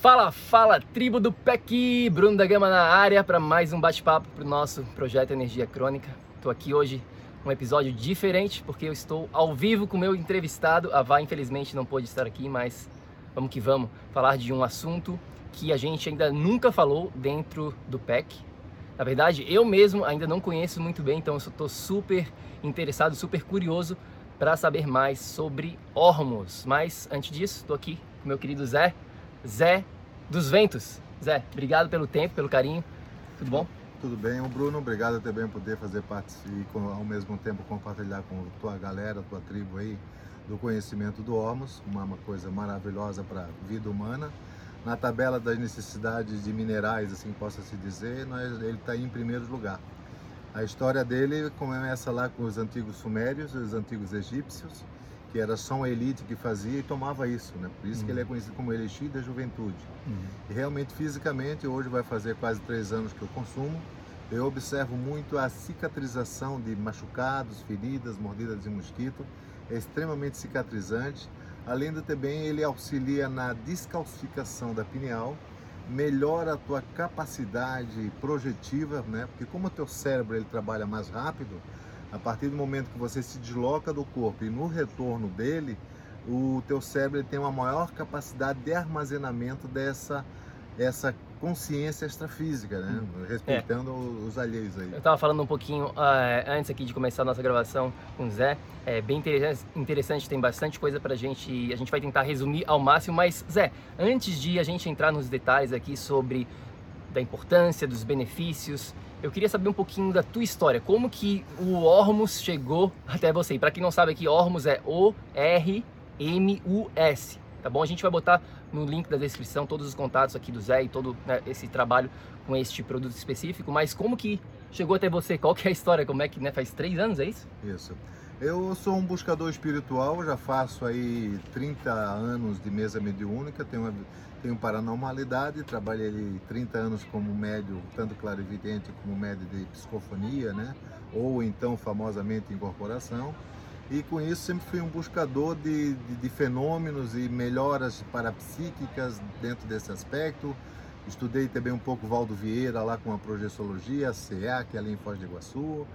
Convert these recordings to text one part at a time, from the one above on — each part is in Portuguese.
Fala, fala, tribo do PEC! Bruno da Gama na área para mais um bate-papo para o nosso projeto Energia Crônica. Estou aqui hoje um episódio diferente porque eu estou ao vivo com o meu entrevistado. A Vá, infelizmente, não pôde estar aqui, mas vamos que vamos falar de um assunto que a gente ainda nunca falou dentro do PEC. Na verdade, eu mesmo ainda não conheço muito bem, então eu estou super interessado, super curioso para saber mais sobre Ormos. Mas antes disso, estou aqui com meu querido Zé. Zé dos Ventos. Zé, obrigado pelo tempo, pelo carinho. Tudo bom? Tudo bem, Bruno. Obrigado também por poder fazer parte e ao mesmo tempo compartilhar com a tua galera, a tua tribo aí, do conhecimento do Hormos, uma, uma coisa maravilhosa para a vida humana. Na tabela das necessidades de minerais, assim possa se dizer, nós, ele está em primeiro lugar. A história dele começa lá com os antigos sumérios, os antigos egípcios, que era só uma elite que fazia e tomava isso, né? Por isso uhum. que ele é uhum. conhecido como elixir da juventude. Uhum. E realmente, fisicamente, hoje vai fazer quase três anos que eu consumo, eu observo muito a cicatrização de machucados, feridas, mordidas de mosquito. É extremamente cicatrizante. Além de também, ele auxilia na descalcificação da pineal, melhora a tua capacidade projetiva, né? Porque como o teu cérebro ele trabalha mais rápido, a partir do momento que você se desloca do corpo e no retorno dele, o teu cérebro tem uma maior capacidade de armazenamento dessa essa consciência extrafísica, né? Hum. Respeitando é. os alheios aí. Eu estava falando um pouquinho uh, antes aqui de começar a nossa gravação com o Zé. É bem interessante, tem bastante coisa para a gente. A gente vai tentar resumir ao máximo, mas Zé, antes de a gente entrar nos detalhes aqui sobre da importância, dos benefícios, eu queria saber um pouquinho da tua história. Como que o Ormus chegou até você? Para quem não sabe aqui, Ormus é O-R-M-U-S. Tá bom? A gente vai botar no link da descrição todos os contatos aqui do Zé e todo né, esse trabalho com este produto específico. Mas como que chegou até você? Qual que é a história? Como é que, né? Faz três anos, é isso? Isso. Eu sou um buscador espiritual, já faço aí 30 anos de mesa mediúnica, tenho, tenho paranormalidade, trabalhei 30 anos como médio, tanto clarividente como médio de psicofonia, né? Ou então famosamente incorporação. E com isso sempre fui um buscador de, de, de fenômenos e melhoras parapsíquicas dentro desse aspecto, Estudei também um pouco Valdo Vieira lá com a projeciologia, a CA, que é ali em Foz do Iguaçu. Uhum.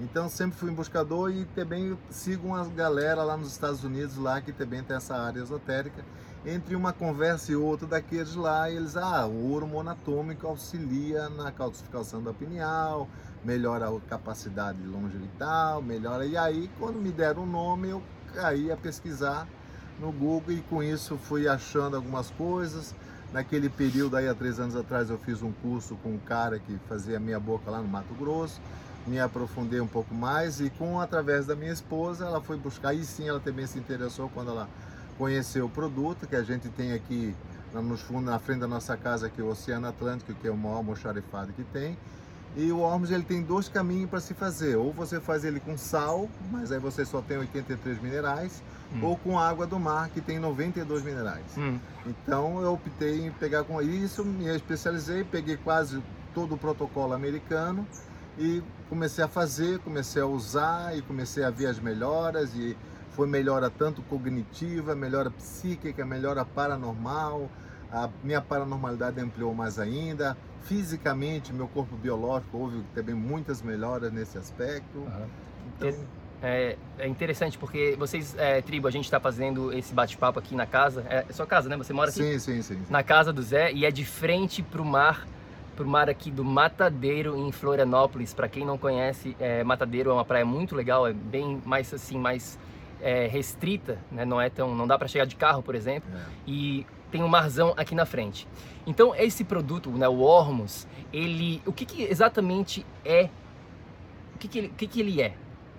Então sempre fui um buscador e também sigo uma galera lá nos Estados Unidos lá que também tem essa área esotérica. Entre uma conversa e outra daqueles lá, eles, ah, o ouro monatômico auxilia na calcificação da pineal, melhora a capacidade longevital, melhora. E aí, quando me deram o nome, eu caí a pesquisar no Google e com isso fui achando algumas coisas Naquele período aí, há três anos atrás, eu fiz um curso com um cara que fazia minha boca lá no Mato Grosso. Me aprofundei um pouco mais e com através da minha esposa, ela foi buscar. E sim, ela também se interessou quando ela conheceu o produto que a gente tem aqui nos fundos, na frente da nossa casa, que é o Oceano Atlântico, que é o maior almoxarifado que tem. E o Ormus ele tem dois caminhos para se fazer. Ou você faz ele com sal, mas aí você só tem 83 minerais, hum. ou com água do mar, que tem 92 minerais. Hum. Então eu optei em pegar com isso, me especializei, peguei quase todo o protocolo americano e comecei a fazer, comecei a usar e comecei a ver as melhoras e foi melhora tanto cognitiva, melhora psíquica, melhora paranormal, a minha paranormalidade ampliou mais ainda, fisicamente, meu corpo biológico, houve também muitas melhoras nesse aspecto. Uhum. Então... É, é, interessante porque vocês, é, tribo, a gente está fazendo esse bate-papo aqui na casa. É, é sua casa, né? Você mora aqui? Sim, sim, sim. Na casa do Zé e é de frente para o mar pro mar aqui do Matadeiro em Florianópolis. Para quem não conhece, é, Matadeiro é uma praia muito legal, é bem mais assim, mais é, restrita, né? Não é tão, não dá para chegar de carro, por exemplo. É. E tem um marzão aqui na frente. Então esse produto, né, o Ormus, ele, o que, que exatamente é? O que que ele, o que que ele é?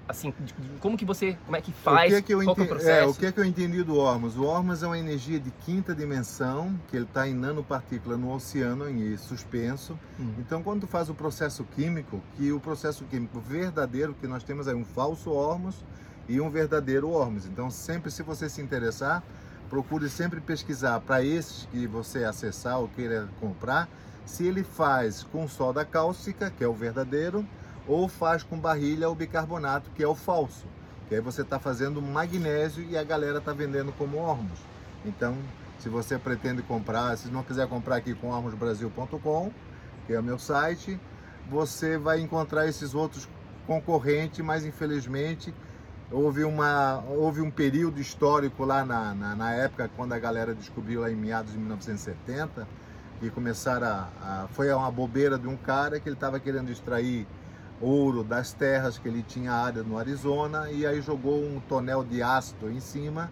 assim, como que você, como é que faz, o que é que eu qual é o processo? É, o que é que eu entendi do Ormus? O Ormus é uma energia de quinta dimensão, que ele está em nanopartícula no oceano em suspenso. Hum. Então, quando tu faz o processo químico, que o processo químico verdadeiro, que nós temos aí um falso Ormus e um verdadeiro Ormus. Então, sempre se você se interessar, procure sempre pesquisar para esses que você acessar ou queira comprar, se ele faz com soda cáustica, que é o verdadeiro, ou faz com barrilha ou bicarbonato, que é o falso. Que aí você está fazendo magnésio e a galera está vendendo como Ormus. Então, se você pretende comprar, se não quiser comprar aqui com ormusbrasil.com, que é o meu site, você vai encontrar esses outros concorrentes, mas infelizmente houve, uma, houve um período histórico lá na, na, na época, quando a galera descobriu lá em meados de 1970, e começaram a, a foi uma bobeira de um cara que ele estava querendo extrair ouro das terras que ele tinha área no Arizona e aí jogou um tonel de ácido em cima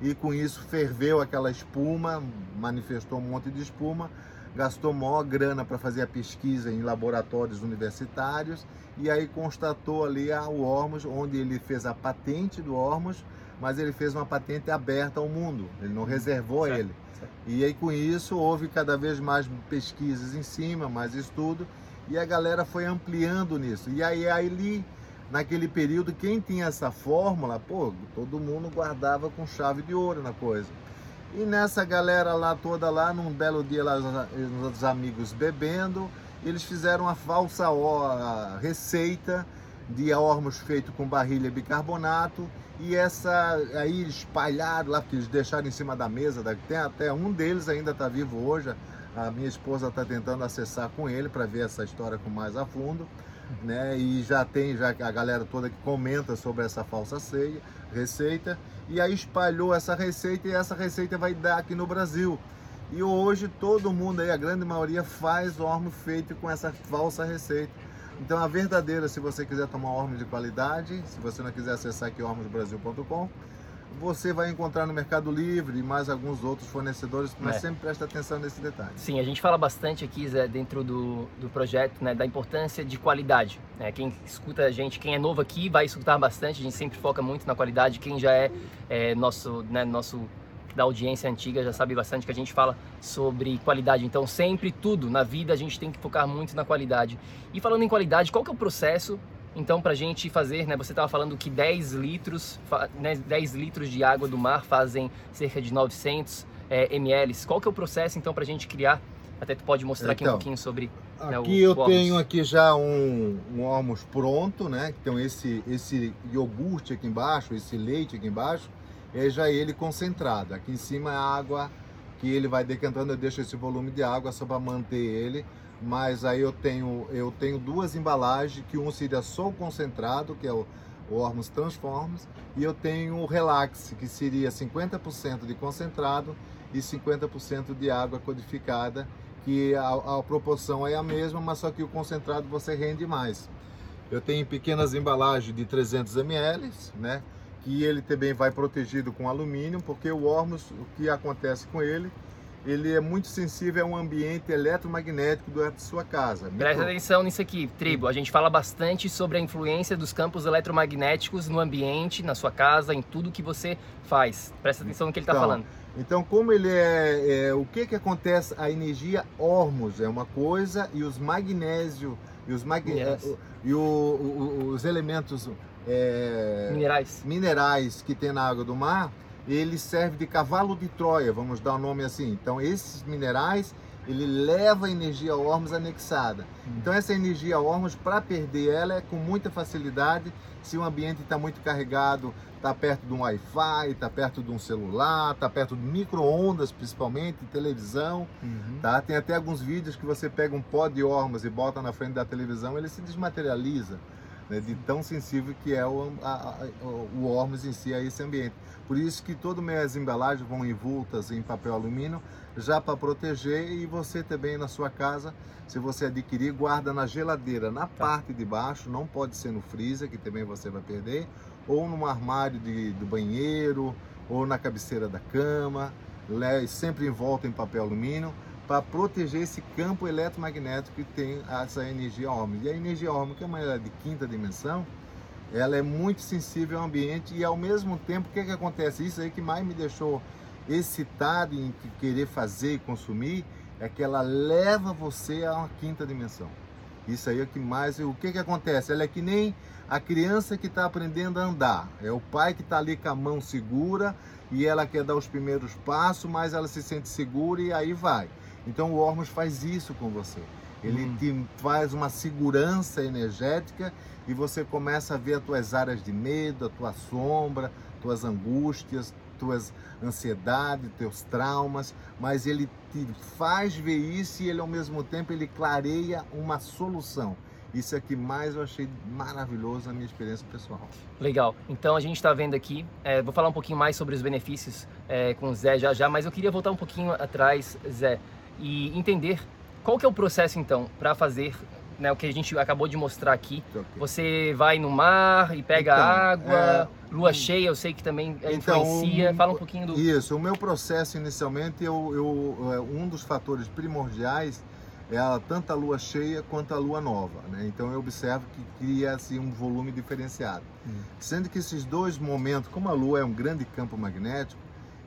e com isso ferveu aquela espuma, manifestou um monte de espuma, gastou maior grana para fazer a pesquisa em laboratórios universitários e aí constatou ali o Ormus, onde ele fez a patente do Ormus, mas ele fez uma patente aberta ao mundo, ele não reservou certo, ele. Certo. E aí com isso houve cada vez mais pesquisas em cima, mais estudo e a galera foi ampliando nisso. E aí ali naquele período quem tinha essa fórmula, pô, todo mundo guardava com chave de ouro na coisa. E nessa galera lá toda lá, num belo dia lá os amigos bebendo, eles fizeram uma falsa receita de ormos feito com barrilha bicarbonato e essa aí espalhado lá, porque eles deixaram em cima da mesa, tem até um deles ainda está vivo hoje, a minha esposa está tentando acessar com ele para ver essa história com mais a fundo, né? E já tem já a galera toda que comenta sobre essa falsa ceia, receita e aí espalhou essa receita e essa receita vai dar aqui no Brasil. E hoje todo mundo aí, a grande maioria faz ormo feito com essa falsa receita. Então a verdadeira, se você quiser tomar ormo de qualidade, se você não quiser acessar aqui ormosbrasil.com, você vai encontrar no Mercado Livre e mais alguns outros fornecedores, mas é. sempre presta atenção nesse detalhe. Sim, a gente fala bastante aqui, Zé, dentro do, do projeto, né, da importância de qualidade. Né? Quem escuta a gente, quem é novo aqui, vai escutar bastante, a gente sempre foca muito na qualidade. Quem já é, é nosso, né, nosso da audiência antiga já sabe bastante que a gente fala sobre qualidade. Então, sempre tudo na vida a gente tem que focar muito na qualidade. E falando em qualidade, qual que é o processo então, para a gente fazer, né, você estava falando que 10 litros, né, 10 litros de água do mar fazem cerca de 900 é, ml. Qual que é o processo, então, para a gente criar? Até tu pode mostrar então, aqui um então, pouquinho sobre né, Aqui eu o tenho aqui já um, um pronto, né? Então esse, esse iogurte aqui embaixo, esse leite aqui embaixo, é já ele concentrado. Aqui em cima é a água que ele vai decantando, eu deixo esse volume de água só para manter ele mas aí eu tenho, eu tenho duas embalagens, que um seria só o concentrado, que é o, o Ormus Transforms, e eu tenho o Relax, que seria 50% de concentrado e 50% de água codificada, que a, a, proporção é a mesma, mas só que o concentrado você rende mais. Eu tenho pequenas embalagens de 300 ml, né? Que ele também vai protegido com alumínio, porque o Ormus, o que acontece com ele, ele é muito sensível a um ambiente eletromagnético durante sua casa. Presta atenção nisso aqui, tribo. A gente fala bastante sobre a influência dos campos eletromagnéticos no ambiente, na sua casa, em tudo que você faz. Presta atenção no que ele está então, falando. Então, como ele é, é, o que que acontece? A energia Ormus é uma coisa e os magnésio e os mag... yes. e o, o, os elementos é, minerais minerais que tem na água do mar ele serve de cavalo de Troia, vamos dar o um nome assim. Então, esses minerais, ele leva a energia Ormus anexada. Hum. Então essa energia Ormus, para perder ela, é com muita facilidade. Se o ambiente está muito carregado, está perto de um Wi-Fi, está perto de um celular, está perto de micro-ondas, principalmente, televisão. Uhum. Tá? Tem até alguns vídeos que você pega um pó de Ormus e bota na frente da televisão, ele se desmaterializa. Né, de tão sensível que é o, a, a, o Ormus em si a esse ambiente. Por isso que todo as embalagens vão envoltas em papel alumínio, já para proteger e você também na sua casa, se você adquirir, guarda na geladeira, na tá. parte de baixo, não pode ser no freezer, que também você vai perder, ou no armário de, do banheiro, ou na cabeceira da cama, sempre envolta em papel alumínio, para proteger esse campo eletromagnético que tem essa energia órmica. E a energia órmica, como ela é de quinta dimensão, ela é muito sensível ao ambiente e ao mesmo tempo, o que, é que acontece? Isso aí que mais me deixou excitado em querer fazer e consumir, é que ela leva você a uma quinta dimensão. Isso aí é o que mais. O que, que acontece? Ela é que nem a criança que está aprendendo a andar. É o pai que está ali com a mão segura e ela quer dar os primeiros passos, mas ela se sente segura e aí vai. Então o Ormus faz isso com você. Ele hum. te faz uma segurança energética e você começa a ver as tuas áreas de medo, a tua sombra, tuas angústias, tuas ansiedades, teus traumas, mas ele te faz ver isso e ele ao mesmo tempo ele clareia uma solução. Isso é que mais eu achei maravilhoso na minha experiência pessoal. Legal. Então a gente está vendo aqui, é, vou falar um pouquinho mais sobre os benefícios é, com o Zé já já, mas eu queria voltar um pouquinho atrás, Zé, e entender qual que é o processo então para fazer né, o que a gente acabou de mostrar aqui. Okay. Você vai no mar e pega então, água, é... lua cheia, eu sei que também então, influencia. Fala um pouquinho do. Isso, o meu processo inicialmente, eu, eu, é, um dos fatores primordiais é a, tanto a lua cheia quanto a lua nova. Né? Então eu observo que cria assim, um volume diferenciado. Hum. Sendo que esses dois momentos, como a lua é um grande campo magnético,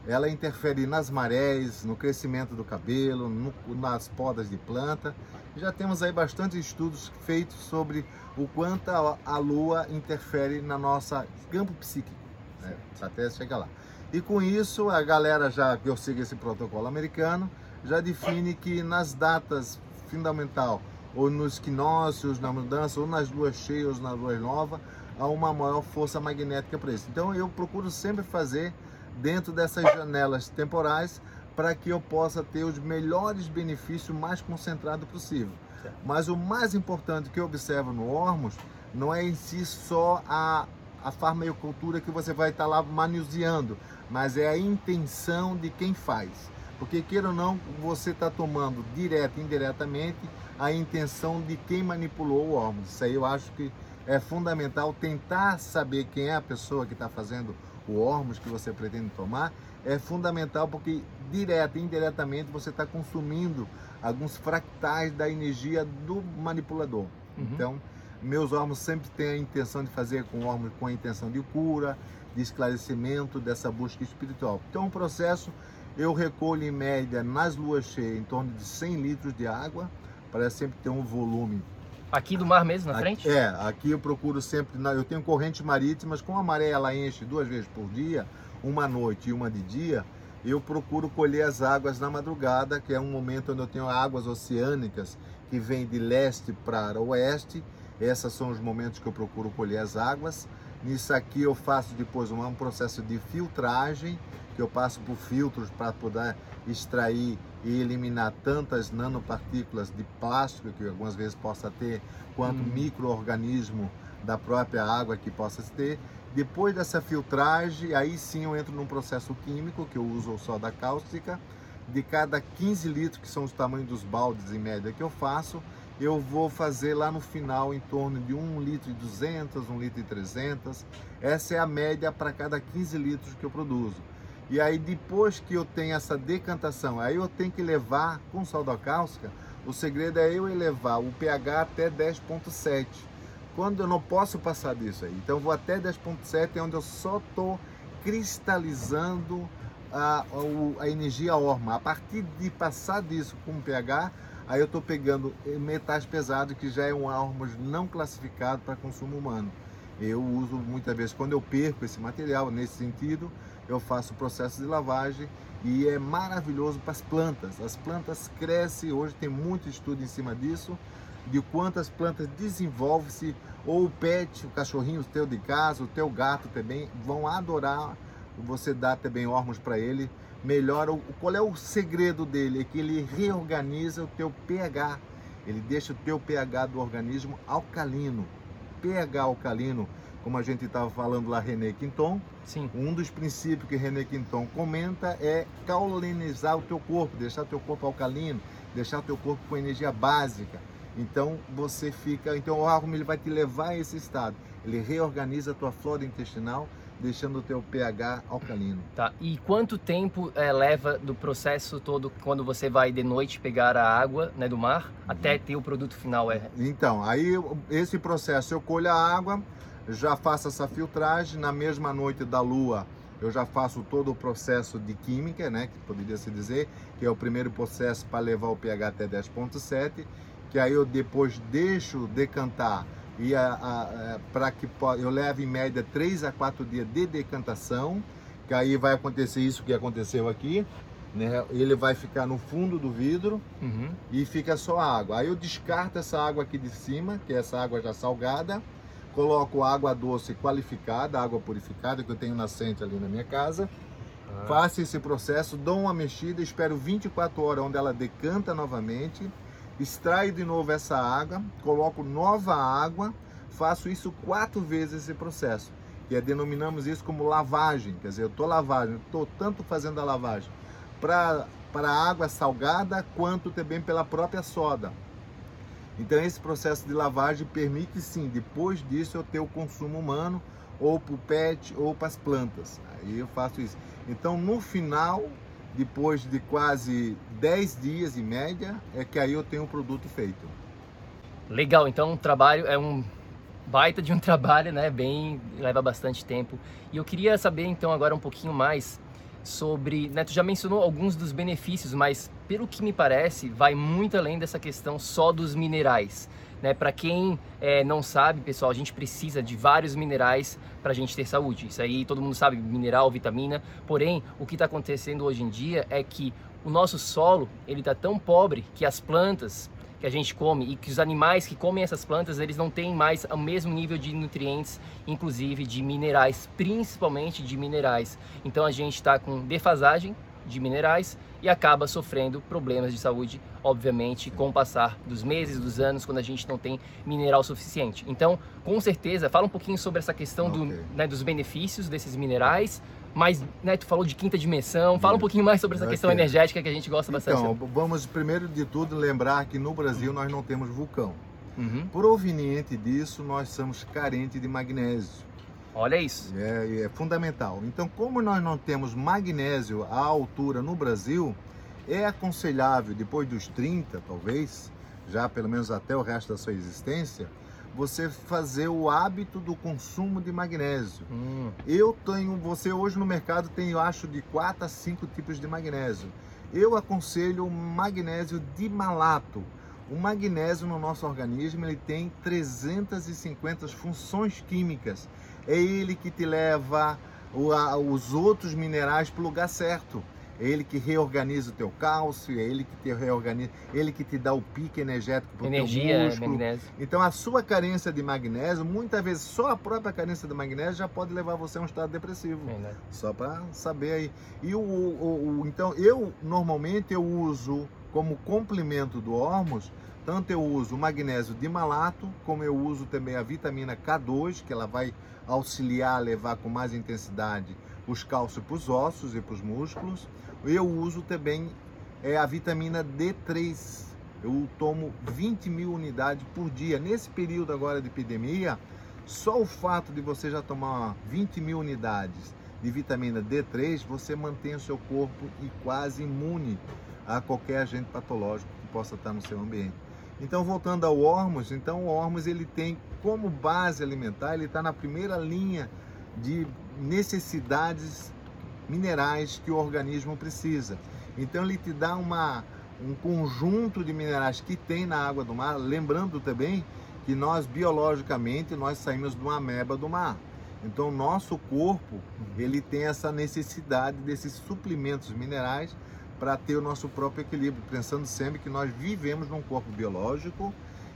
ela interfere nas marés, no crescimento do cabelo, no, nas podas de planta. Já temos aí bastante estudos feitos sobre o quanto a, a Lua interfere na nossa campo psíquico, né? até chegar lá. E com isso, a galera já que eu sigo esse protocolo americano, já define que nas datas fundamental, ou nos equinócios, na mudança, ou nas luas cheias, ou na lua nova, há uma maior força magnética para isso. Então eu procuro sempre fazer dentro dessas janelas temporais para que eu possa ter os melhores benefícios mais concentrado possível. Certo. Mas o mais importante que eu observo no Ormus não é em si só a, a farmacologia que você vai estar lá manuseando, mas é a intenção de quem faz. Porque, queira ou não, você está tomando direto e indiretamente a intenção de quem manipulou o Ormus. Isso aí eu acho que é fundamental tentar saber quem é a pessoa que está fazendo o Ormus que você pretende tomar, é fundamental porque direta e indiretamente você está consumindo alguns fractais da energia do manipulador. Uhum. Então, meus Ormus sempre têm a intenção de fazer com Ormus com a intenção de cura, de esclarecimento dessa busca espiritual. Então, o processo eu recolho em média nas luas cheias em torno de 100 litros de água, para sempre ter um volume Aqui do mar mesmo, na frente? É, aqui eu procuro sempre. Eu tenho correntes marítimas, como a maré ela enche duas vezes por dia, uma noite e uma de dia, eu procuro colher as águas na madrugada, que é um momento onde eu tenho águas oceânicas que vêm de leste para oeste. Esses são os momentos que eu procuro colher as águas. Nisso aqui eu faço depois um, um processo de filtragem, que eu passo por filtros para poder extrair e eliminar tantas nanopartículas de plástico que algumas vezes possa ter, quanto hum. microorganismo da própria água que possa ter. Depois dessa filtragem, aí sim eu entro num processo químico que eu uso o soda cáustica. De cada 15 litros, que são os tamanhos dos baldes em média que eu faço, eu vou fazer lá no final em torno de 1 litro e 200, 1 litro e 300. Essa é a média para cada 15 litros que eu produzo. E aí depois que eu tenho essa decantação, aí eu tenho que levar com solda cáustica, o segredo é eu elevar o pH até 10.7. Quando eu não posso passar disso aí. Então vou até 10.7 é onde eu só estou cristalizando a, a, a, energia orma. A partir de passar disso com o pH, aí eu estou pegando metais pesados que já é um ormos não classificado para consumo humano. Eu uso muitas vezes, quando eu perco esse material, nesse sentido, eu faço o processo de lavagem e é maravilhoso para as plantas. As plantas crescem, hoje tem muito estudo em cima disso, de quantas plantas desenvolve-se, ou o pet, o cachorrinho teu de casa, o teu gato também, vão adorar você dar também hormos para ele. Melhora, qual é o segredo dele? É que ele reorganiza o teu pH, ele deixa o teu pH do organismo alcalino. pH alcalino, como a gente estava falando lá, René Quinton, Sim. um dos princípios que René Quinton comenta é caulinizar o teu corpo, deixar teu corpo alcalino, deixar teu corpo com energia básica. Então você fica, então o álcool ele vai te levar a esse estado. Ele reorganiza a tua flora intestinal, deixando o teu pH alcalino. Tá. E quanto tempo é, leva do processo todo quando você vai de noite pegar a água né, do mar uhum. até ter o produto final? É... Então, aí esse processo eu colho a água, já faço essa filtragem, na mesma noite da lua eu já faço todo o processo de química, né, que poderia se dizer, que é o primeiro processo para levar o pH até 10.7 que aí eu depois deixo decantar e para que eu leve em média 3 a 4 dias de decantação, que aí vai acontecer isso que aconteceu aqui, né? Ele vai ficar no fundo do vidro uhum. e fica só água. Aí eu descarto essa água aqui de cima, que é essa água já salgada, coloco água doce qualificada, água purificada que eu tenho nascente ali na minha casa. Ah. Faço esse processo, dou uma mexida, espero 24 horas onde ela decanta novamente extraio de novo essa água, coloco nova água, faço isso quatro vezes esse processo. E é, denominamos isso como lavagem, quer dizer, eu estou lavagem, estou tanto fazendo a lavagem para para água salgada quanto também pela própria soda. Então esse processo de lavagem permite sim, depois disso eu ter o consumo humano ou para o pet ou para as plantas. Aí eu faço isso. Então no final depois de quase 10 dias em média, é que aí eu tenho o produto feito. Legal, então o trabalho é um baita de um trabalho, né? Bem, leva bastante tempo. E eu queria saber então agora um pouquinho mais sobre, né, tu já mencionou alguns dos benefícios, mas pelo que me parece, vai muito além dessa questão só dos minerais. Né? Para quem é, não sabe, pessoal, a gente precisa de vários minerais para a gente ter saúde. Isso aí todo mundo sabe, mineral, vitamina. Porém, o que está acontecendo hoje em dia é que o nosso solo ele está tão pobre que as plantas que a gente come e que os animais que comem essas plantas eles não têm mais o mesmo nível de nutrientes, inclusive de minerais, principalmente de minerais. Então a gente está com defasagem de minerais e acaba sofrendo problemas de saúde, obviamente, com o passar dos meses, dos anos, quando a gente não tem mineral suficiente. Então, com certeza, fala um pouquinho sobre essa questão okay. do, né, dos benefícios desses minerais, mas né, tu falou de quinta dimensão, fala um pouquinho mais sobre essa questão energética que a gente gosta bastante. Então, vamos primeiro de tudo lembrar que no Brasil nós não temos vulcão. Uhum. Proveniente disso, nós somos carentes de magnésio. Olha isso. É, é fundamental. Então, como nós não temos magnésio à altura no Brasil, é aconselhável, depois dos 30, talvez, já pelo menos até o resto da sua existência, você fazer o hábito do consumo de magnésio. Hum. Eu tenho, você hoje no mercado tem, eu acho, de 4 a 5 tipos de magnésio. Eu aconselho o magnésio de malato. O magnésio no nosso organismo ele tem 350 funções químicas é ele que te leva os outros minerais para o lugar certo. É ele que reorganiza o teu cálcio, é ele que te reorganiza, ele que te dá o pique energético para o teu músculo. Magnésio. Então a sua carência de magnésio, muitas vezes só a própria carência de magnésio já pode levar você a um estado depressivo. Só para saber aí. E o, o, o, então eu normalmente eu uso como complemento do Hormos tanto eu uso o magnésio de malato, como eu uso também a vitamina K2, que ela vai auxiliar a levar com mais intensidade os cálcios para os ossos e para os músculos. Eu uso também é, a vitamina D3. Eu tomo 20 mil unidades por dia. Nesse período agora de epidemia, só o fato de você já tomar 20 mil unidades de vitamina D3, você mantém o seu corpo e quase imune a qualquer agente patológico que possa estar no seu ambiente. Então, voltando ao Hormuz, então o Hormuz ele tem como base alimentar, ele está na primeira linha de necessidades minerais que o organismo precisa. Então, ele te dá uma, um conjunto de minerais que tem na água do mar, lembrando também que nós biologicamente nós saímos de uma ameba do mar. Então, nosso corpo, ele tem essa necessidade desses suplementos minerais para ter o nosso próprio equilíbrio, pensando sempre que nós vivemos num corpo biológico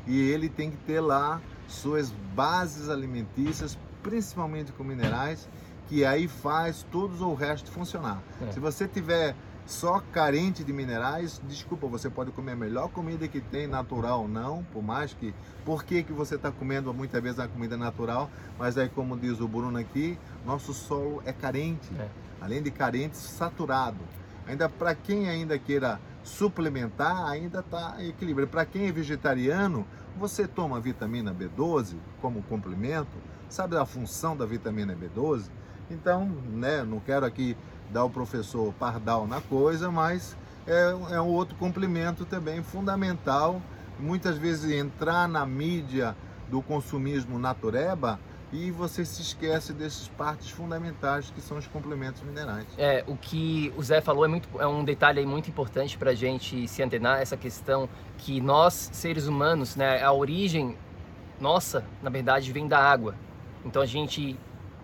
e ele tem que ter lá suas bases alimentícias, principalmente com minerais, que aí faz todo o resto funcionar. É. Se você tiver só carente de minerais, desculpa, você pode comer a melhor comida que tem, natural ou não, por mais que. Por que, que você está comendo muitas vezes a comida natural? Mas aí, como diz o Bruno aqui, nosso solo é carente. É. Além de carente, saturado. Ainda para quem ainda queira suplementar, ainda está equilibrado. Para quem é vegetariano, você toma vitamina B12 como complemento, sabe a função da vitamina B12? Então, né, não quero aqui dar o professor Pardal na coisa, mas é, é um outro complemento também fundamental. Muitas vezes entrar na mídia do consumismo natureba e você se esquece dessas partes fundamentais que são os complementos minerais. É, o que o Zé falou é, muito, é um detalhe muito importante para a gente se antenar, essa questão que nós, seres humanos, né, a origem nossa, na verdade, vem da água. Então a gente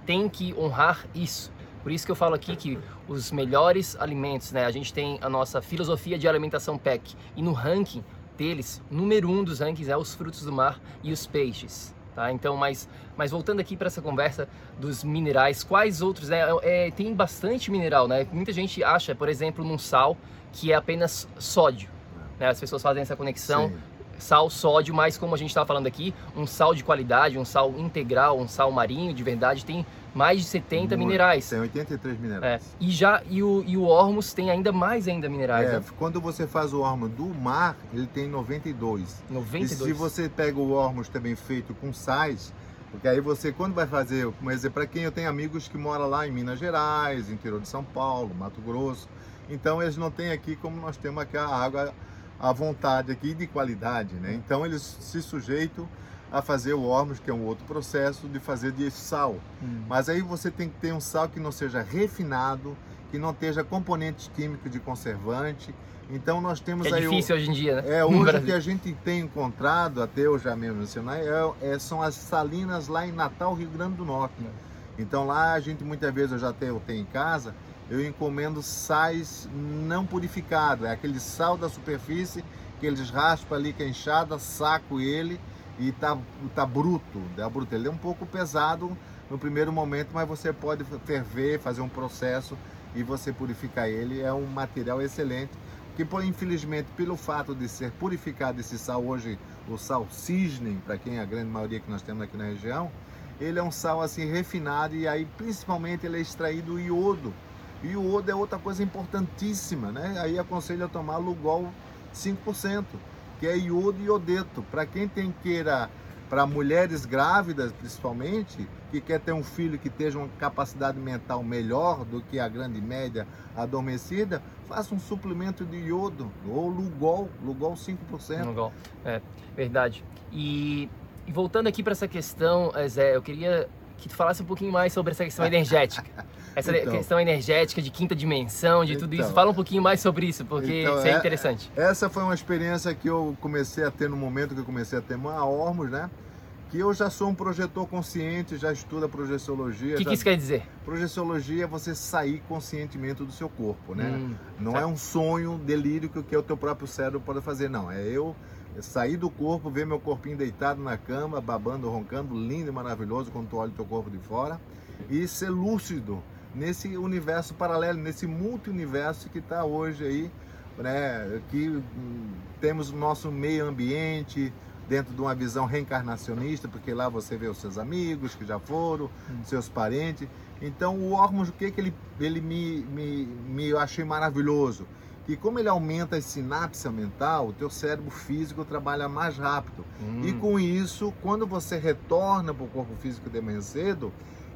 tem que honrar isso. Por isso que eu falo aqui que os melhores alimentos, né? A gente tem a nossa filosofia de alimentação PEC e no ranking deles, número um dos rankings é os frutos do mar e os peixes. Tá? Então, mas, mas voltando aqui para essa conversa dos minerais, quais outros? Né? É, tem bastante mineral, né? Muita gente acha, por exemplo, num sal que é apenas sódio. Né? As pessoas fazem essa conexão. Sim sal, sódio, mas como a gente estava falando aqui, um sal de qualidade, um sal integral, um sal marinho de verdade, tem mais de 70 Muito, minerais. Tem 83 minerais. É. E já e o, e o Ormus tem ainda mais ainda minerais. É, né? Quando você faz o Ormus do mar, ele tem 92. 92. E se você pega o Ormus também feito com sais, porque aí você, quando vai fazer, como dizer, para quem eu tenho amigos que moram lá em Minas Gerais, interior de São Paulo, Mato Grosso, então eles não têm aqui como nós temos aqui a água à vontade aqui de qualidade, né? Então eles se sujeitam a fazer o ormus, que é um outro processo de fazer de sal. Hum. Mas aí você tem que ter um sal que não seja refinado, que não tenha componentes químicos de conservante. Então nós temos é aí. É difícil o, hoje em dia, né? É, hoje que a gente tem encontrado, até eu já mesmo mencionei, é, é, são as salinas lá em Natal, Rio Grande do Norte. Hum. Então lá a gente muitas vezes eu já tenho, eu tenho em casa, eu encomendo sais não purificados, é aquele sal da superfície que eles raspam ali com a enxada, saco ele e tá, tá bruto, tá bruto. Ele é um pouco pesado no primeiro momento, mas você pode ferver, fazer um processo e você purificar ele. É um material excelente que, infelizmente, pelo fato de ser purificado esse sal hoje, o sal cisne, para quem é a grande maioria que nós temos aqui na região, ele é um sal assim refinado e aí principalmente ele é extraído iodo e o iodo é outra coisa importantíssima, né? Aí aconselho a tomar Lugol 5%, que é iodo e iodeto. Para quem tem queira, para mulheres grávidas principalmente, que quer ter um filho que tenha uma capacidade mental melhor do que a grande média adormecida, faça um suplemento de iodo ou Lugol, Lugol 5%. Lugol, é verdade. E, e voltando aqui para essa questão, Zé, eu queria que tu falasse um pouquinho mais sobre essa questão energética. Essa então, questão energética de quinta dimensão, de então, tudo isso. Fala um pouquinho mais sobre isso, porque então, isso é, é interessante. Essa foi uma experiência que eu comecei a ter no momento que eu comecei a ter uma Ormos, né? Que eu já sou um projetor consciente, já estudo a projeciologia. O que, já... que, isso quer dizer? Projeciologia é você sair conscientemente do seu corpo, né? Hum, não tá. é um sonho delírio que o teu próprio cérebro pode fazer, não. É eu sair do corpo, ver meu corpinho deitado na cama, babando, roncando, lindo e maravilhoso quando tu olha o teu corpo de fora e ser lúcido nesse universo paralelo, nesse multi-universo que está hoje aí, né, que hum, temos o nosso meio ambiente dentro de uma visão reencarnacionista, porque lá você vê os seus amigos que já foram, hum. seus parentes. Então o Ormus, o que, que ele, ele me, me, me eu achei maravilhoso? E como ele aumenta a sinapse mental, o teu cérebro físico trabalha mais rápido. Hum. E com isso, quando você retorna para o corpo físico de manhã cedo,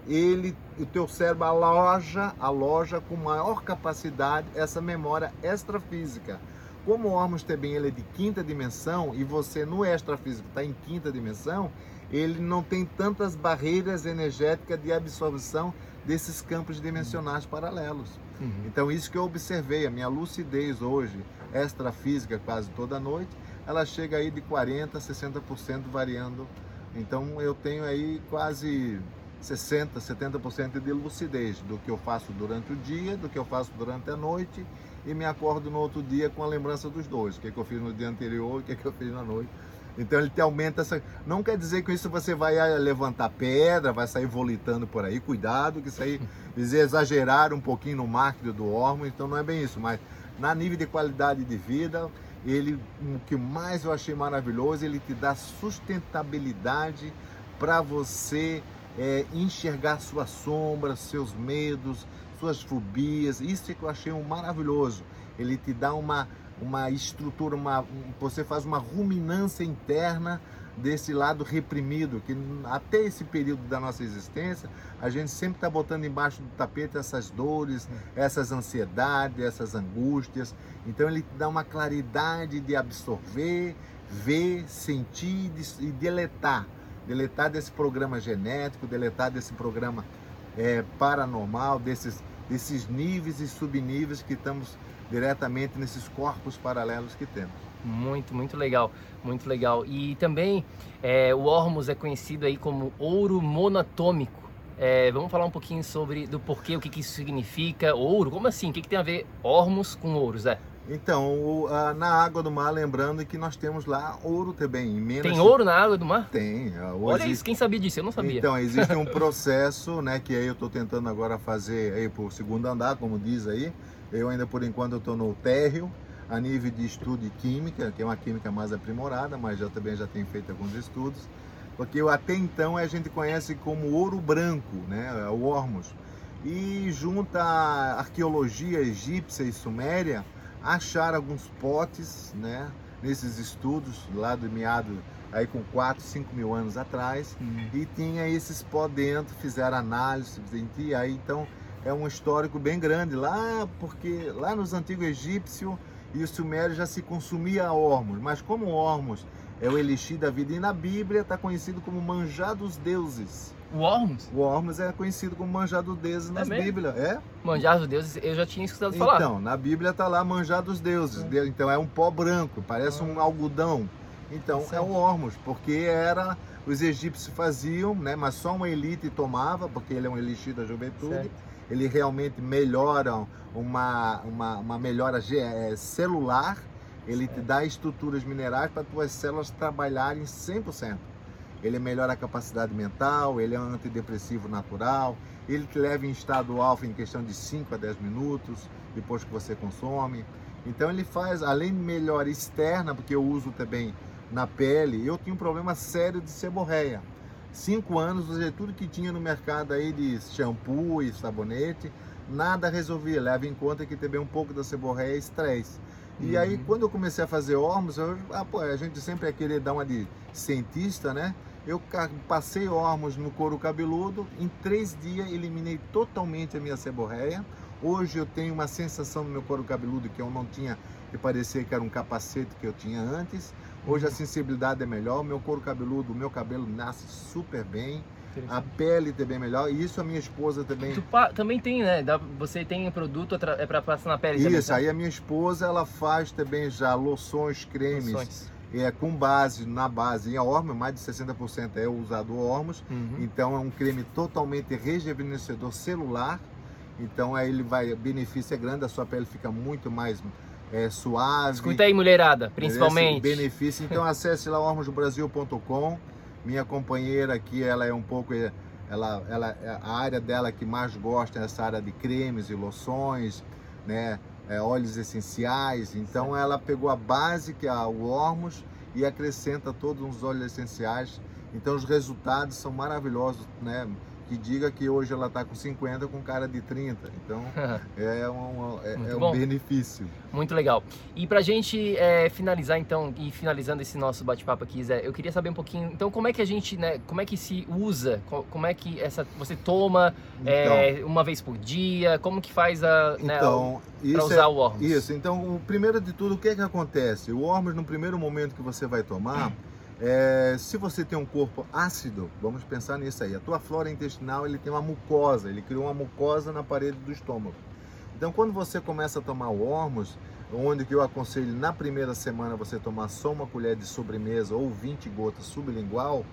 ele, o teu cérebro aloja, aloja com maior capacidade essa memória extrafísica. Como o Ormus também ele é de quinta dimensão e você no extrafísico está em quinta dimensão, ele não tem tantas barreiras energéticas de absorção desses campos dimensionais paralelos. Uhum. Então isso que eu observei, a minha lucidez hoje, extrafísica quase toda noite, ela chega aí de 40% a 60% variando. Então eu tenho aí quase 60, 70% de lucidez do que eu faço durante o dia, do que eu faço durante a noite e me acordo no outro dia com a lembrança dos dois, o que, é que eu fiz no dia anterior, o que, é que eu fiz na noite. Então ele te aumenta essa. Não quer dizer que com isso você vai ah, levantar pedra, vai sair volitando por aí. Cuidado, que isso aí exagerar um pouquinho no marketing do órgão, então não é bem isso, mas na nível de qualidade de vida, ele o que mais eu achei maravilhoso, ele te dá sustentabilidade para você é, enxergar suas sombras, seus medos, suas fobias. Isso é que eu achei um maravilhoso. Ele te dá uma, uma estrutura, uma, você faz uma ruminância interna desse lado reprimido, que até esse período da nossa existência, a gente sempre está botando embaixo do tapete essas dores, essas ansiedades, essas angústias. Então ele dá uma claridade de absorver, ver, sentir e deletar deletar desse programa genético, deletar desse programa é, paranormal, desses, desses níveis e subníveis que estamos diretamente nesses corpos paralelos que temos. Muito, muito legal, muito legal. E também é, o Ormus é conhecido aí como ouro monatômico. É, vamos falar um pouquinho sobre do porquê, o que, que isso significa, ouro, como assim? O que, que tem a ver Ormus com ouro, Zé? Então, o, a, na água do mar, lembrando que nós temos lá ouro também. Em Minas, tem ouro na água do mar? Tem. Olha isso, quem sabia disso? Eu não sabia. Então, existe um processo, né, que aí eu estou tentando agora fazer aí por segundo andar, como diz aí. Eu ainda, por enquanto, estou no térreo, a nível de estudo de química, que é uma química mais aprimorada, mas já também já tenho feito alguns estudos. Porque até então a gente conhece como ouro branco, né, o Ormus. E junta a arqueologia egípcia e suméria, acharam alguns potes, né? Nesses estudos lá do meado aí com 4, 5 mil anos atrás uhum. e tinha esses pó dentro, fizeram análise e aí então é um histórico bem grande lá porque lá nos antigos egípcios e o sumério já se consumia ormos, mas como ormos é o elixir da vida e na Bíblia está conhecido como manjar dos deuses. O Ormus? O Ormus é conhecido como manjar dos deuses é Bíblias. É? Manjar dos deuses, eu já tinha escutado falar. Então, na Bíblia está lá manjar dos deuses. É. Então é um pó branco, parece um algodão. Então é o Ormus, porque era os egípcios faziam, né, mas só uma elite tomava, porque ele é um elixir da juventude. Certo. Ele realmente melhora uma, uma, uma melhora é, celular, ele te dá estruturas minerais para tuas células trabalharem 100% ele melhora a capacidade mental, ele é um antidepressivo natural, ele te leva em estado alfa em questão de 5 a 10 minutos depois que você consome. Então ele faz, além de melhora externa, porque eu uso também na pele, eu tinha um problema sério de seborreia. Cinco anos, usei tudo que tinha no mercado aí de shampoo e sabonete, nada resolvia. Leva em conta que também um pouco da seborreia é estresse. E uhum. aí, quando eu comecei a fazer ormos, eu, ah, pô, a gente sempre é querer dar uma de cientista, né? Eu passei ormos no couro cabeludo, em três dias eliminei totalmente a minha seborreia. Hoje eu tenho uma sensação no meu couro cabeludo que eu não tinha, que parecia que era um capacete que eu tinha antes. Hoje a sensibilidade é melhor, o meu couro cabeludo, o meu cabelo nasce super bem. A pele também é melhor. E isso a minha esposa também. Tu também tem, né? Você tem produto é para passar na pele Isso, também, tá? aí a minha esposa ela faz também já loções, cremes. Loções é, com base na base em Ormus, mais de 60% é usado Ormus, uhum. então é um creme totalmente rejuvenescedor celular, então aí ele vai, benefício é grande, a sua pele fica muito mais é, suave. Escuta aí, mulherada, principalmente. Benefício, então acesse lá ormusbrasil.com, minha companheira aqui, ela é um pouco, ela, ela, a área dela que mais gosta é essa área de cremes e loções, né, é, óleos essenciais. Então ela pegou a base, que é o Ormus, e acrescenta todos os óleos essenciais. Então os resultados são maravilhosos, né? Que diga que hoje ela está com 50 com cara de 30. Então é um, é, é um benefício. Muito legal. E para a gente é, finalizar então, e finalizando esse nosso bate-papo aqui, Zé, eu queria saber um pouquinho, então como é que a gente, né, como é que se usa, como é que essa, você toma é, então, uma vez por dia, como que faz a, né, então, para usar é, o Ormus? Isso, então o primeiro de tudo, o que é que acontece? O Ormus no primeiro momento que você vai tomar, é, se você tem um corpo ácido, vamos pensar nisso aí. A tua flora intestinal ele tem uma mucosa, ele criou uma mucosa na parede do estômago. Então, quando você começa a tomar o Ormus, onde que eu aconselho na primeira semana você tomar só uma colher de sobremesa ou 20 gotas sublingual,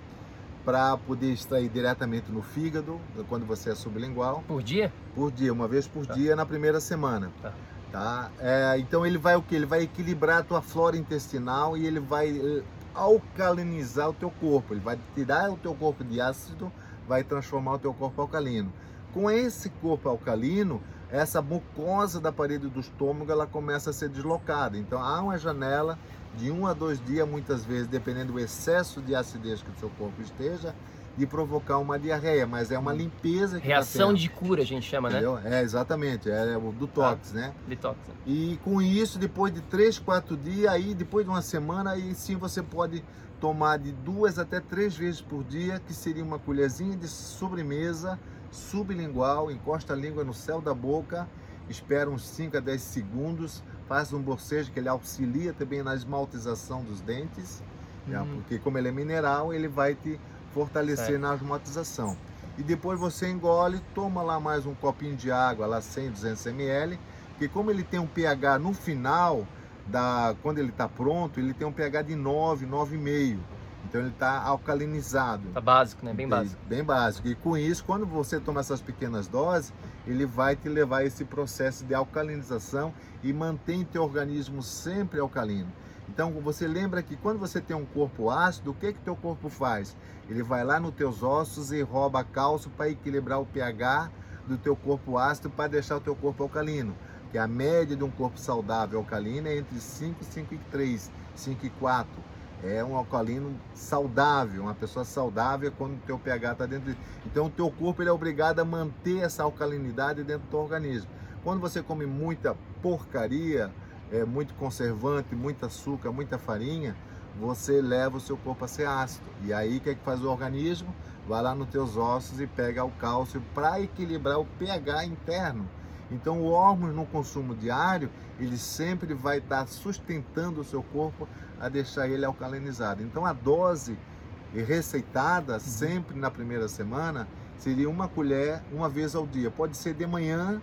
para poder extrair diretamente no fígado, quando você é sublingual. Por dia? Por dia, uma vez por tá. dia na primeira semana. Tá. Tá? É, então ele vai o que? Ele vai equilibrar a tua flora intestinal e ele vai eh, alcalinizar o teu corpo. Ele vai tirar o teu corpo de ácido, vai transformar o teu corpo alcalino. Com esse corpo alcalino, essa mucosa da parede do estômago ela começa a ser deslocada. Então há uma janela de um a dois dias, muitas vezes, dependendo do excesso de acidez que o seu corpo esteja, de provocar uma diarreia, mas é uma hum. limpeza que tá Reação tá de cura, a gente chama, né? Entendeu? né? É, exatamente, é o detox, ah, né? Detox. E com isso, depois de três, quatro dias, aí depois de uma semana, aí sim você pode tomar de duas até três vezes por dia, que seria uma colherzinha de sobremesa sublingual, encosta a língua no céu da boca, espera uns 5 a 10 segundos, faz um bocejo que ele auxilia também na esmaltização dos dentes, uhum. porque como ele é mineral, ele vai te fortalecer na esmaltização. E depois você engole, toma lá mais um copinho de água, lá 100, 200 ml, que como ele tem um pH no final, da, quando ele está pronto, ele tem um pH de 9, 9,5. Então ele está alcalinizado. Tá básico, né? Bem básico. Bem básico. E com isso, quando você toma essas pequenas doses, ele vai te levar a esse processo de alcalinização e mantém teu organismo sempre alcalino. Então você lembra que quando você tem um corpo ácido, o que que teu corpo faz? Ele vai lá nos teus ossos e rouba cálcio para equilibrar o pH do teu corpo ácido para deixar o teu corpo alcalino. Que a média de um corpo saudável alcalino é entre 5, 5 e 3, 5 e 4 é um alcalino saudável, uma pessoa saudável quando o teu pH está dentro. De... Então o teu corpo ele é obrigado a manter essa alcalinidade dentro do teu organismo. Quando você come muita porcaria, é, muito conservante, muito açúcar, muita farinha, você leva o seu corpo a ser ácido. E aí o que, é que faz o organismo? Vai lá nos teus ossos e pega o cálcio para equilibrar o pH interno. Então o órgão no consumo diário, ele sempre vai estar sustentando o seu corpo a deixar ele alcalinizado. Então a dose receitada uhum. sempre na primeira semana seria uma colher uma vez ao dia. Pode ser de manhã,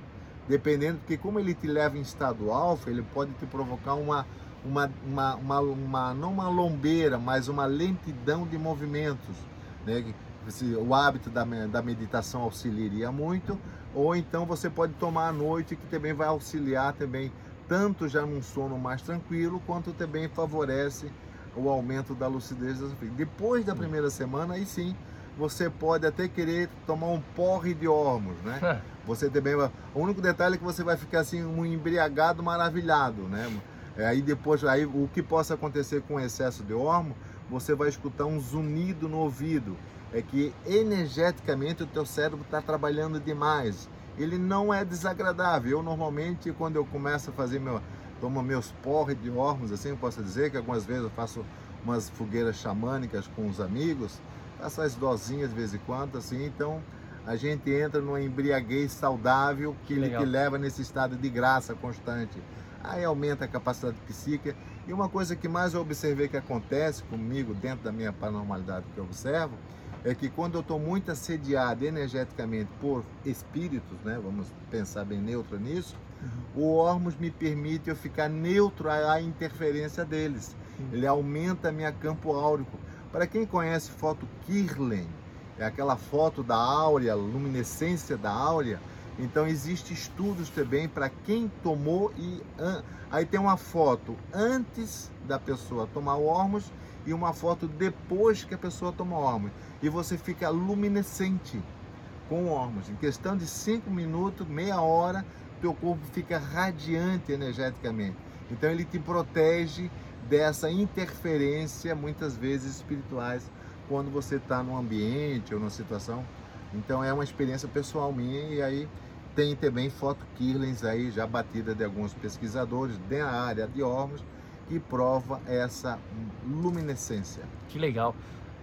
dependendo, porque como ele te leva em estado alfa, ele pode te provocar uma, uma, uma, uma, uma não uma lombeira, mas uma lentidão de movimentos. Né? O hábito da, da meditação auxiliaria muito, ou então você pode tomar à noite, que também vai auxiliar também tanto já num sono mais tranquilo, quanto também favorece o aumento da lucidez. Depois da primeira semana, aí sim, você pode até querer tomar um porre de ormos, né? Você também vai... O único detalhe é que você vai ficar assim um embriagado maravilhado, né? É, aí depois, aí o que possa acontecer com excesso de ormo, você vai escutar um zunido no ouvido. É que energeticamente o teu cérebro está trabalhando demais ele não é desagradável. Eu normalmente, quando eu começo a fazer meu, tomo meus porres de órgãos, assim, eu posso dizer que algumas vezes eu faço umas fogueiras xamânicas com os amigos, faço as dosinhas de vez em quando, assim, então a gente entra numa embriaguez saudável que, que, que leva nesse estado de graça constante. Aí aumenta a capacidade psíquica. E uma coisa que mais eu observei que acontece comigo dentro da minha paranormalidade que eu observo, é que quando eu estou muito assediado energeticamente por espíritos, né, vamos pensar bem neutro nisso, uhum. o Ormus me permite eu ficar neutro à interferência deles. Uhum. Ele aumenta a minha campo áurico. Para quem conhece foto Kirlen, é aquela foto da áurea, luminescência da áurea, então existe estudos também para quem tomou e aí tem uma foto antes da pessoa tomar o Ormus e uma foto depois que a pessoa toma hormônio. E você fica luminescente com hormônios. Em questão de 5 minutos, meia hora, teu corpo fica radiante energeticamente. Então ele te protege dessa interferência, muitas vezes espirituais, quando você está num ambiente ou numa situação. Então é uma experiência pessoal minha e aí tem também foto Kirlens aí já batida de alguns pesquisadores da área de hormônios que prova essa luminescência. Que legal.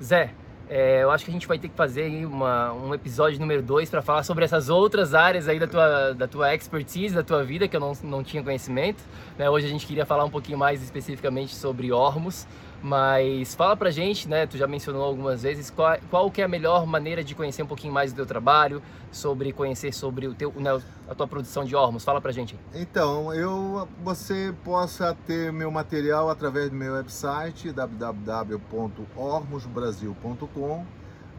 Zé, é, eu acho que a gente vai ter que fazer uma, um episódio número 2 para falar sobre essas outras áreas aí da tua, da tua expertise, da tua vida, que eu não, não tinha conhecimento. Né? Hoje a gente queria falar um pouquinho mais especificamente sobre Ormus, mas fala pra gente, né? Tu já mencionou algumas vezes qual, qual que é a melhor maneira de conhecer um pouquinho mais do teu trabalho, sobre conhecer sobre o teu, né, a tua produção de hormos. Fala pra gente. Então, eu você possa ter meu material através do meu website www.ormosbrasil.com.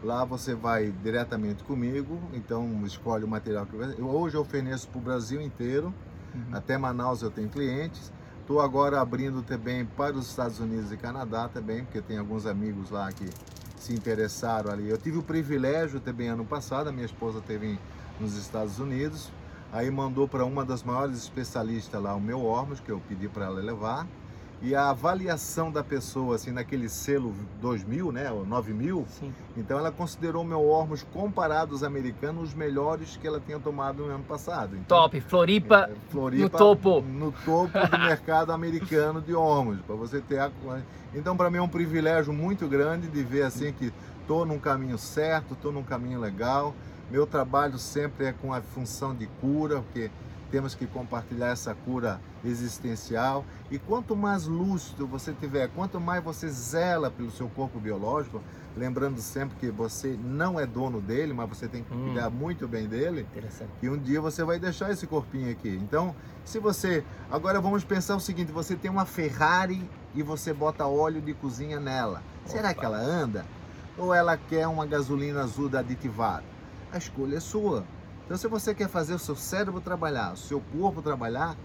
Lá você vai diretamente comigo, então escolhe o material que eu, hoje eu forneço para o Brasil inteiro, uhum. até Manaus eu tenho clientes. Estou agora abrindo também para os Estados Unidos e Canadá também, porque tem alguns amigos lá que se interessaram ali. Eu tive o privilégio também ano passado, a minha esposa teve nos Estados Unidos, aí mandou para uma das maiores especialistas lá o meu órgão, que eu pedi para ela levar e a avaliação da pessoa, assim, naquele selo 2000, né, ou 9000, Sim. então ela considerou meu Hormos comparado aos americanos os melhores que ela tinha tomado no ano passado. Então, Top, Floripa, é, Floripa no topo. No topo do mercado americano de Hormos, para você ter a... Então, para mim é um privilégio muito grande de ver assim que estou num caminho certo, estou num caminho legal. Meu trabalho sempre é com a função de cura, porque temos que compartilhar essa cura existencial. E quanto mais lúcido você tiver, quanto mais você zela pelo seu corpo biológico, lembrando sempre que você não é dono dele, mas você tem que hum. cuidar muito bem dele. E um dia você vai deixar esse corpinho aqui. Então, se você. Agora vamos pensar o seguinte: você tem uma Ferrari e você bota óleo de cozinha nela. Opa. Será que ela anda? Ou ela quer uma gasolina azul da aditivada? A escolha é sua. Então, se você quer fazer o seu cérebro trabalhar, o seu corpo trabalhar,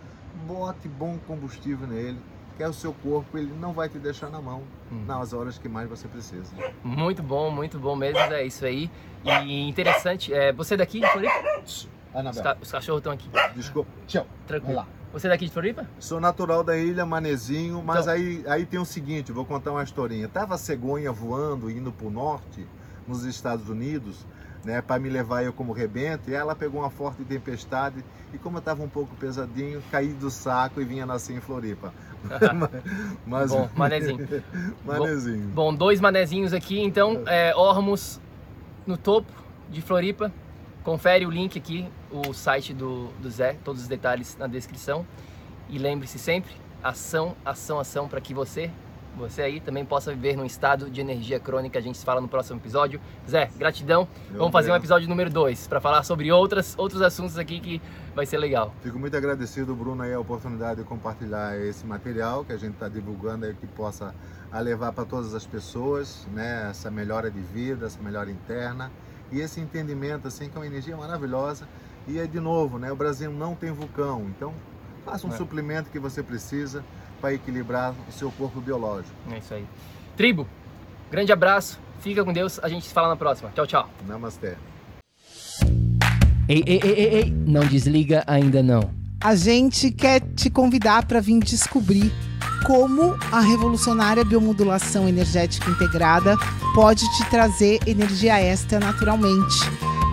bote bom combustível nele, que é o seu corpo, ele não vai te deixar na mão hum. nas horas que mais você precisa. Muito bom, muito bom mesmo, é isso aí. E interessante, é, você é daqui de Floripa? Anabel. Os, os cachorros estão aqui. Desculpa, tchau. Tranquilo. Você é daqui de Floripa? Sou natural da ilha Manezinho, mas então... aí, aí tem o seguinte, vou contar uma historinha. Tava a cegonha voando, indo para o norte, nos Estados Unidos, né, para me levar eu como rebento, e ela pegou uma forte tempestade, e como eu estava um pouco pesadinho, caí do saco e vinha nascer em Floripa. Mas, bom, manezinho. manezinho. Bom, bom, dois manezinhos aqui, então, é, Ormus no topo de Floripa, confere o link aqui, o site do, do Zé, todos os detalhes na descrição, e lembre-se sempre, ação, ação, ação, para que você você aí também possa viver num estado de energia crônica. A gente se fala no próximo episódio. Zé, gratidão. Meu Vamos fazer um episódio número 2 para falar sobre outras, outros assuntos aqui que vai ser legal. Fico muito agradecido, Bruno, aí a oportunidade de compartilhar esse material que a gente está divulgando aí, que possa levar para todas as pessoas, né, essa melhora de vida, essa melhora interna e esse entendimento assim que é uma energia maravilhosa. E é de novo, né, o Brasil não tem vulcão, então faça um é. suplemento que você precisa para equilibrar o seu corpo biológico. É isso aí. Tribo, grande abraço, fica com Deus, a gente se fala na próxima. Tchau, tchau. Namastê. Ei, ei, ei, ei, ei, não desliga ainda não. A gente quer te convidar para vir descobrir como a revolucionária biomodulação energética integrada pode te trazer energia extra naturalmente